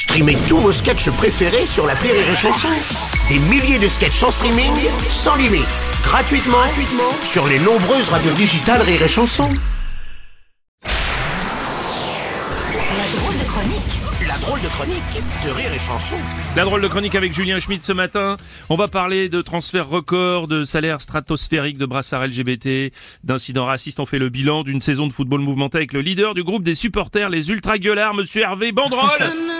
Streamez tous vos sketchs préférés sur la Rire et Chanson. Des milliers de sketchs en streaming, sans limite, gratuitement, gratuitement sur les nombreuses radios digitales Rire et Chanson. La drôle de chronique, la drôle de chronique de Rire et Chanson. La drôle de chronique avec Julien Schmidt ce matin. On va parler de transferts records, de salaires stratosphériques, de brassards LGBT, d'incidents racistes. On fait le bilan d'une saison de football mouvementé avec le leader du groupe des supporters, les ultra gueulards, monsieur Hervé Bandrol.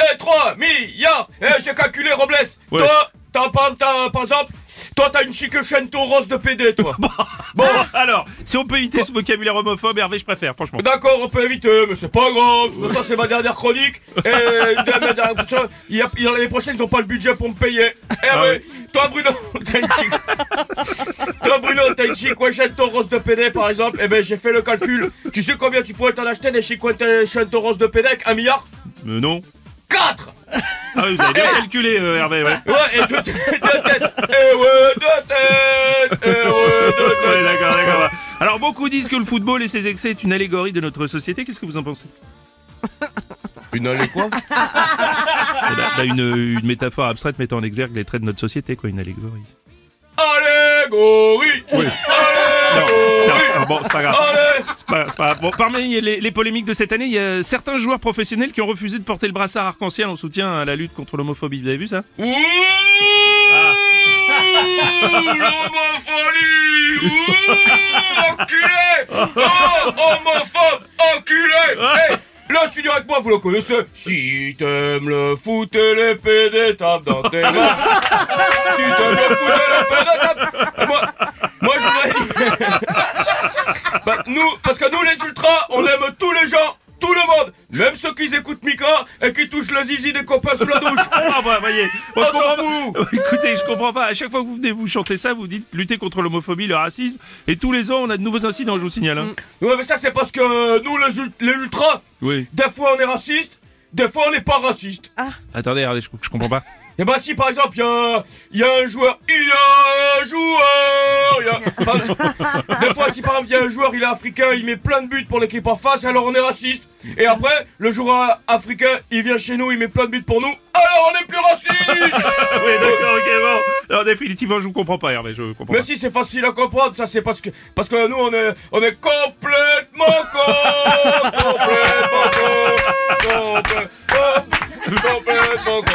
et trois milliards Et j'ai calculé Robles Ouais. Toi, t'as pas, t'as, par exemple, toi t'as une chic chaîne rose de PD toi Bon, alors, si on peut éviter ce vocabulaire homophobe, Hervé, je préfère, franchement. D'accord, on peut éviter, mais c'est pas grave. Façon, c'est ma dernière chronique. Et une dernière- dernière- ça, il y a- il y a- l'année prochaine, ils ont pas le budget pour me payer. Eh Ah oui. Toi, Bruno, t'as une chic. Toi, Bruno, t'as une chic rose de PD, par exemple. Eh ben, j'ai fait le calcul. Tu sais combien tu pourrais t'en acheter des chic rose de PD avec un milliard? Euh, non. 4 Ah oui, vous avez bien calculé, euh, Hervé, ouais. Ouais, et de, de tête. Et ouais, de tête. Et ouais, de Ouais, tête. d'accord, d'accord. Alors, beaucoup disent que le football et ses excès est une allégorie de notre société. Qu'est-ce que vous en pensez? Une allée quoi? Eh ben, bah, une, une métaphore abstraite mettant en exergue les traits de notre société, quoi, une allégorie. Allégorie Non, Allégorie non, bon, c'est pas grave. C'est pas- c'est pas grave. Bon, parmi les, les polémiques de cette année, il y a certains joueurs professionnels qui ont refusé de porter le brassard arc-en-ciel en soutien à la lutte contre l'homophobie. Vous avez vu ça? Ouh L'homophonie Ouh Enculé Oh Homophobe Enculé Hey Le studio avec moi, vous le connaissez Si t'aimes le foot et les PD, tape dans tes mains Si t'aimes le foot et les PD, tape... Et moi, moi je. Bah, nous, parce que nous les ultras, on aime tous les gens tout le monde, même ceux qui écoutent Mika et qui touchent le zizi des copains sous la douche. Ah bah voyez, moi, je s'en comprends pas. Écoutez, je comprends pas. À chaque fois que vous venez vous chanter ça, vous dites lutter contre l'homophobie, le racisme, et tous les ans on a de nouveaux incidents, je vous signale. Hein. Ouais, mais ça, c'est parce que nous, les, ul- les ultras, Oui. des fois on est raciste, des fois on n'est pas raciste. Attendez, regardez, je, je comprends pas. Et bah, si par exemple, il y, a- il y a un joueur, il y a un joueur, il y a- enfin, des fois, si par exemple, il y a un joueur, il est africain, il met plein de buts pour l'équipe en face, alors on est raciste. Et après, le joueur africain, il vient chez nous, il met plein de buts pour nous, alors on est plus raciste. oui, d'accord, ok, bon. Alors, définitivement, je vous comprends pas, Hervé, je comprends Mais pas. si c'est facile à comprendre, ça c'est parce que parce que nous on est on est complètement con, complètement con, complètement, complètement con.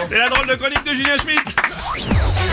C'est la drôle de chronique de Julien Schmidt